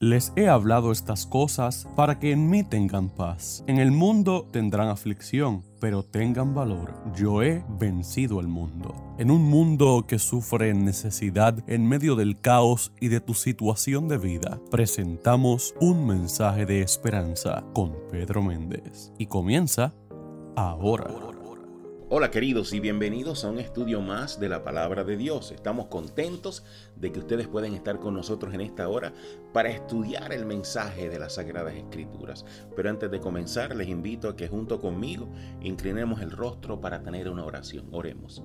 Les he hablado estas cosas para que en mí tengan paz. En el mundo tendrán aflicción, pero tengan valor. Yo he vencido al mundo. En un mundo que sufre necesidad en medio del caos y de tu situación de vida, presentamos un mensaje de esperanza con Pedro Méndez. Y comienza ahora. Hola queridos y bienvenidos a un estudio más de la palabra de Dios. Estamos contentos de que ustedes pueden estar con nosotros en esta hora para estudiar el mensaje de las Sagradas Escrituras. Pero antes de comenzar les invito a que junto conmigo inclinemos el rostro para tener una oración. Oremos.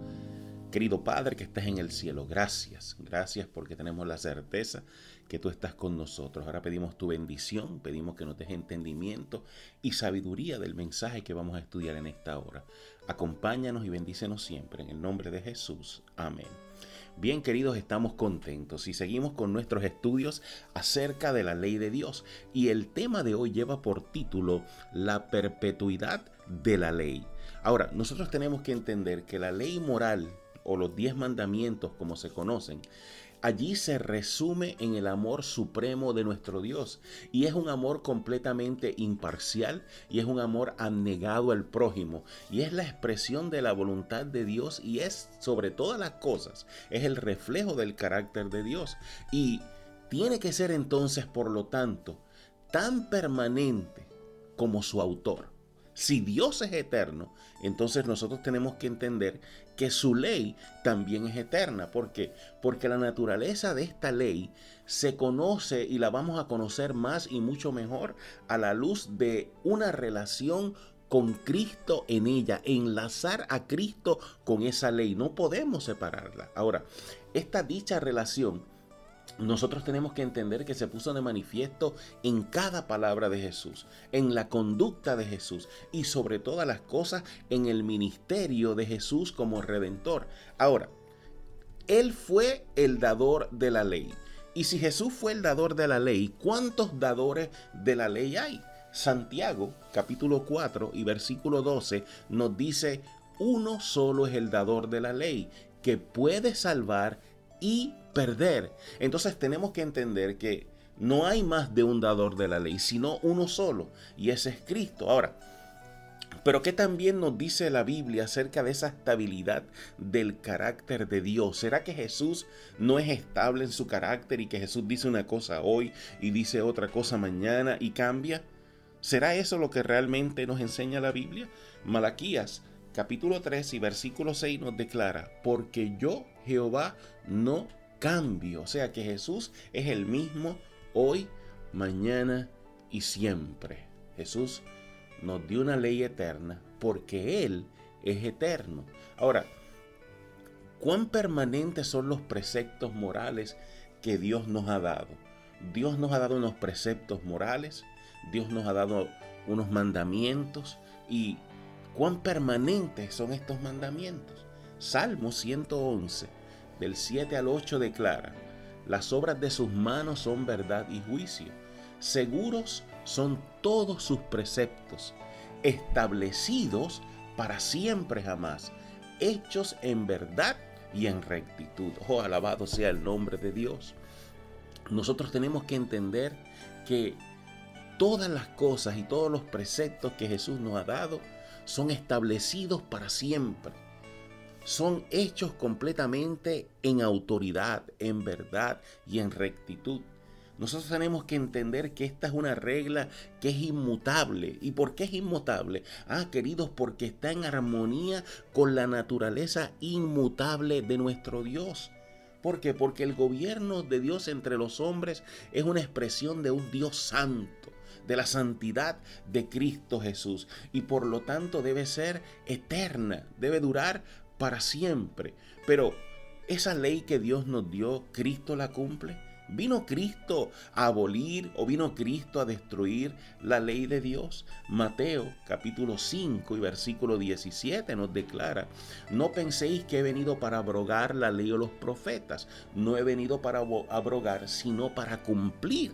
Querido Padre que estás en el cielo, gracias, gracias porque tenemos la certeza que tú estás con nosotros. Ahora pedimos tu bendición, pedimos que nos deje entendimiento y sabiduría del mensaje que vamos a estudiar en esta hora. Acompáñanos y bendícenos siempre en el nombre de Jesús. Amén. Bien queridos, estamos contentos y seguimos con nuestros estudios acerca de la ley de Dios. Y el tema de hoy lleva por título La perpetuidad de la ley. Ahora, nosotros tenemos que entender que la ley moral o los diez mandamientos como se conocen, allí se resume en el amor supremo de nuestro Dios. Y es un amor completamente imparcial y es un amor abnegado al prójimo. Y es la expresión de la voluntad de Dios y es sobre todas las cosas, es el reflejo del carácter de Dios. Y tiene que ser entonces, por lo tanto, tan permanente como su autor. Si Dios es eterno, entonces nosotros tenemos que entender que su ley también es eterna. ¿Por qué? Porque la naturaleza de esta ley se conoce y la vamos a conocer más y mucho mejor a la luz de una relación con Cristo en ella, enlazar a Cristo con esa ley. No podemos separarla. Ahora, esta dicha relación nosotros tenemos que entender que se puso de manifiesto en cada palabra de Jesús, en la conducta de Jesús y sobre todas las cosas en el ministerio de Jesús como redentor. Ahora, Él fue el dador de la ley. Y si Jesús fue el dador de la ley, ¿cuántos dadores de la ley hay? Santiago capítulo 4 y versículo 12 nos dice, uno solo es el dador de la ley, que puede salvar y perder. Entonces tenemos que entender que no hay más de un dador de la ley, sino uno solo, y ese es Cristo. Ahora, pero ¿qué también nos dice la Biblia acerca de esa estabilidad del carácter de Dios? ¿Será que Jesús no es estable en su carácter y que Jesús dice una cosa hoy y dice otra cosa mañana y cambia? ¿Será eso lo que realmente nos enseña la Biblia? Malaquías capítulo 3 y versículo 6 nos declara, porque yo, Jehová, no cambio. O sea que Jesús es el mismo hoy, mañana y siempre. Jesús nos dio una ley eterna porque Él es eterno. Ahora, ¿cuán permanentes son los preceptos morales que Dios nos ha dado? Dios nos ha dado unos preceptos morales, Dios nos ha dado unos mandamientos y cuán permanentes son estos mandamientos. Salmo 111, del 7 al 8 declara, las obras de sus manos son verdad y juicio. Seguros son todos sus preceptos, establecidos para siempre jamás, hechos en verdad y en rectitud. Oh, alabado sea el nombre de Dios. Nosotros tenemos que entender que todas las cosas y todos los preceptos que Jesús nos ha dado son establecidos para siempre. Son hechos completamente en autoridad, en verdad y en rectitud. Nosotros tenemos que entender que esta es una regla que es inmutable. ¿Y por qué es inmutable? Ah, queridos, porque está en armonía con la naturaleza inmutable de nuestro Dios. ¿Por qué? Porque el gobierno de Dios entre los hombres es una expresión de un Dios santo de la santidad de Cristo Jesús y por lo tanto debe ser eterna, debe durar para siempre. Pero esa ley que Dios nos dio, ¿Cristo la cumple? ¿Vino Cristo a abolir o vino Cristo a destruir la ley de Dios? Mateo capítulo 5 y versículo 17 nos declara, no penséis que he venido para abrogar la ley o los profetas, no he venido para abrogar, sino para cumplir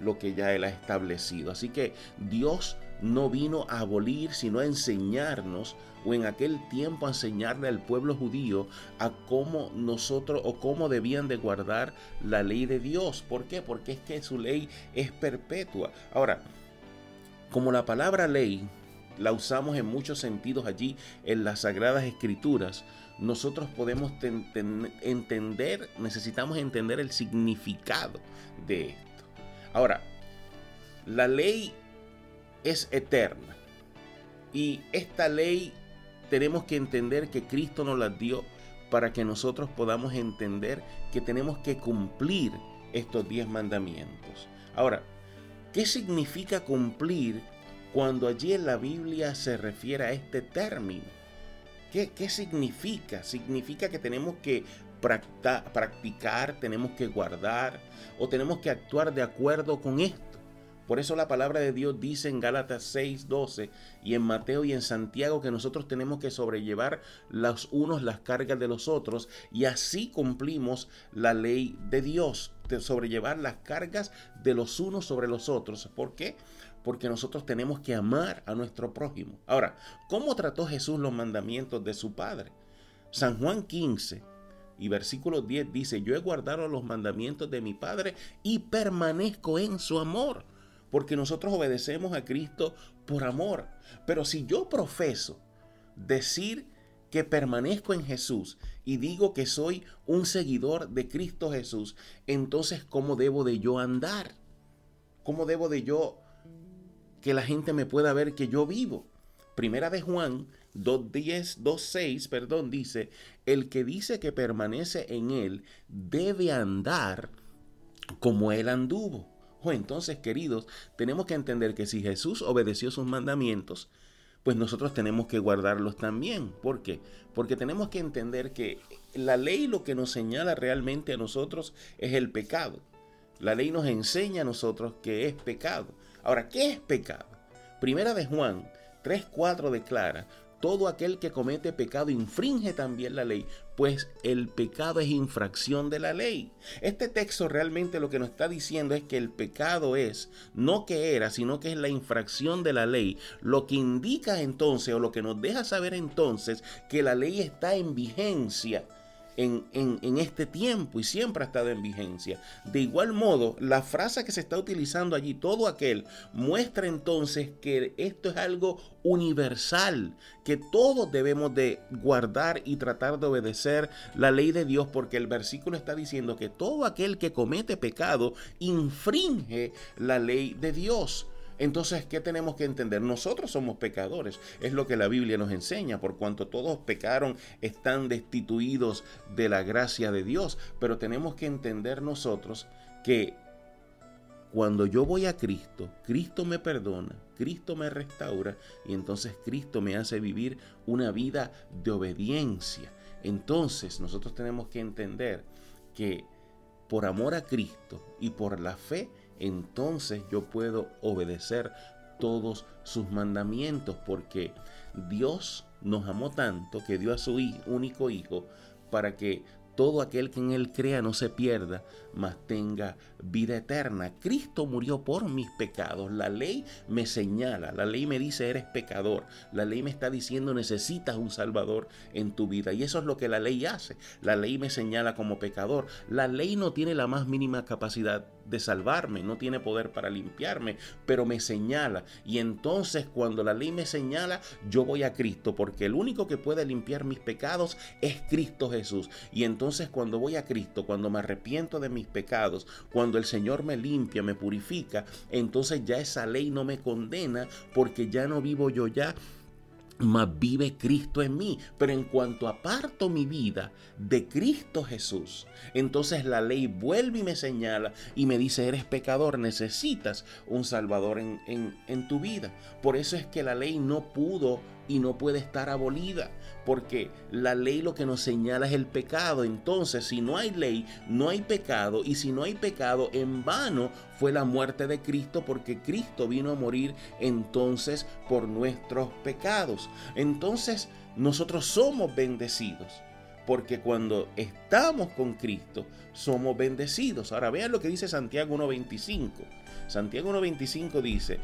lo que ya Él ha establecido. Así que Dios no vino a abolir, sino a enseñarnos, o en aquel tiempo a enseñarle al pueblo judío a cómo nosotros o cómo debían de guardar la ley de Dios. ¿Por qué? Porque es que su ley es perpetua. Ahora, como la palabra ley la usamos en muchos sentidos allí en las sagradas escrituras, nosotros podemos entender, necesitamos entender el significado de esto. Ahora, la ley es eterna y esta ley tenemos que entender que Cristo nos la dio para que nosotros podamos entender que tenemos que cumplir estos diez mandamientos. Ahora, ¿qué significa cumplir cuando allí en la Biblia se refiere a este término? ¿Qué, qué significa? Significa que tenemos que practicar, tenemos que guardar o tenemos que actuar de acuerdo con esto. Por eso la palabra de Dios dice en Gálatas 6, 12 y en Mateo y en Santiago que nosotros tenemos que sobrellevar los unos las cargas de los otros y así cumplimos la ley de Dios, de sobrellevar las cargas de los unos sobre los otros. ¿Por qué? Porque nosotros tenemos que amar a nuestro prójimo. Ahora, ¿cómo trató Jesús los mandamientos de su Padre? San Juan 15, y versículo 10 dice, yo he guardado los mandamientos de mi Padre y permanezco en su amor porque nosotros obedecemos a Cristo por amor. Pero si yo profeso decir que permanezco en Jesús y digo que soy un seguidor de Cristo Jesús, entonces ¿cómo debo de yo andar? ¿Cómo debo de yo que la gente me pueda ver que yo vivo? Primera de Juan 2.10, 2.6, perdón, dice, el que dice que permanece en él debe andar como él anduvo. O entonces, queridos, tenemos que entender que si Jesús obedeció sus mandamientos, pues nosotros tenemos que guardarlos también. ¿Por qué? Porque tenemos que entender que la ley lo que nos señala realmente a nosotros es el pecado. La ley nos enseña a nosotros que es pecado. Ahora, ¿qué es pecado? Primera de Juan 3.4 declara, todo aquel que comete pecado infringe también la ley, pues el pecado es infracción de la ley. Este texto realmente lo que nos está diciendo es que el pecado es no que era, sino que es la infracción de la ley, lo que indica entonces o lo que nos deja saber entonces que la ley está en vigencia en, este tiempo y siempre ha estado en vigencia. De igual modo, la frase que se está utilizando allí, todo aquel, muestra entonces que esto es algo universal, que todos debemos de guardar y tratar de obedecer la ley de Dios, porque el versículo está diciendo que todo aquel que comete pecado infringe la ley de Dios. Entonces, ¿qué tenemos que entender? Nosotros somos pecadores, es lo que la Biblia nos enseña, por cuanto todos pecaron, están destituidos de la gracia de Dios, pero tenemos que entender nosotros que cuando yo voy a Cristo, Cristo me perdona, Cristo me restaura y entonces Cristo me hace vivir una vida de obediencia. Entonces nosotros tenemos que entender que por amor a Cristo y por la fe, entonces yo puedo obedecer todos sus mandamientos porque Dios nos amó tanto que dio a su único hijo para que todo aquel que en él crea no se pierda, mas tenga vida eterna. Cristo murió por mis pecados. La ley me señala, la ley me dice eres pecador. La ley me está diciendo necesitas un Salvador en tu vida. Y eso es lo que la ley hace. La ley me señala como pecador. La ley no tiene la más mínima capacidad de salvarme, no tiene poder para limpiarme, pero me señala. Y entonces cuando la ley me señala, yo voy a Cristo, porque el único que puede limpiar mis pecados es Cristo Jesús. Y entonces cuando voy a Cristo, cuando me arrepiento de mis pecados, cuando el Señor me limpia, me purifica, entonces ya esa ley no me condena porque ya no vivo yo ya mas vive Cristo en mí. Pero en cuanto aparto mi vida de Cristo Jesús, entonces la ley vuelve y me señala y me dice, eres pecador, necesitas un Salvador en, en, en tu vida. Por eso es que la ley no pudo y no puede estar abolida, porque la ley lo que nos señala es el pecado. Entonces, si no hay ley, no hay pecado, y si no hay pecado, en vano fue la muerte de Cristo, porque Cristo vino a morir entonces por nuestros pecados. Entonces, nosotros somos bendecidos porque cuando estamos con Cristo somos bendecidos. Ahora vean lo que dice Santiago 1.25. Santiago 1.25 dice,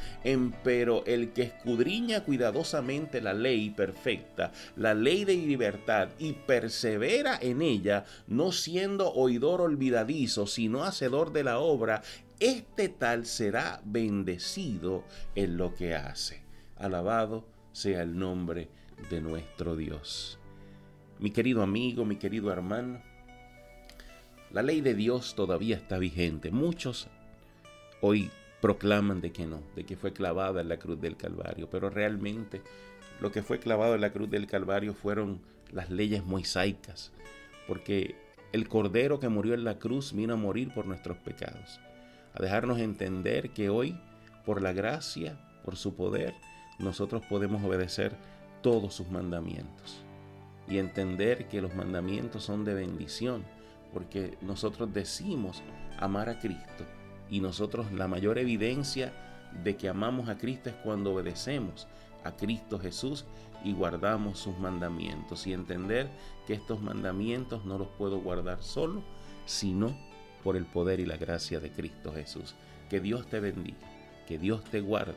pero el que escudriña cuidadosamente la ley perfecta, la ley de libertad, y persevera en ella, no siendo oidor olvidadizo, sino hacedor de la obra, este tal será bendecido en lo que hace. Alabado sea el nombre de nuestro Dios. Mi querido amigo, mi querido hermano, la ley de Dios todavía está vigente. Muchos hoy proclaman de que no, de que fue clavada en la cruz del Calvario, pero realmente lo que fue clavado en la cruz del Calvario fueron las leyes mosaicas, porque el Cordero que murió en la cruz vino a morir por nuestros pecados, a dejarnos entender que hoy, por la gracia, por su poder, nosotros podemos obedecer todos sus mandamientos y entender que los mandamientos son de bendición, porque nosotros decimos amar a Cristo y nosotros la mayor evidencia de que amamos a Cristo es cuando obedecemos a Cristo Jesús y guardamos sus mandamientos y entender que estos mandamientos no los puedo guardar solo, sino por el poder y la gracia de Cristo Jesús. Que Dios te bendiga, que Dios te guarde,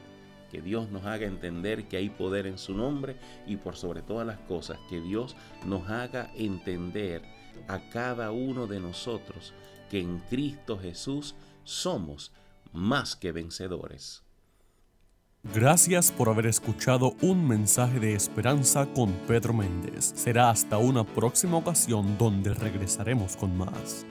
que Dios nos haga entender que hay poder en su nombre y por sobre todas las cosas, que Dios nos haga entender a cada uno de nosotros que en Cristo Jesús somos más que vencedores. Gracias por haber escuchado un mensaje de esperanza con Pedro Méndez. Será hasta una próxima ocasión donde regresaremos con más.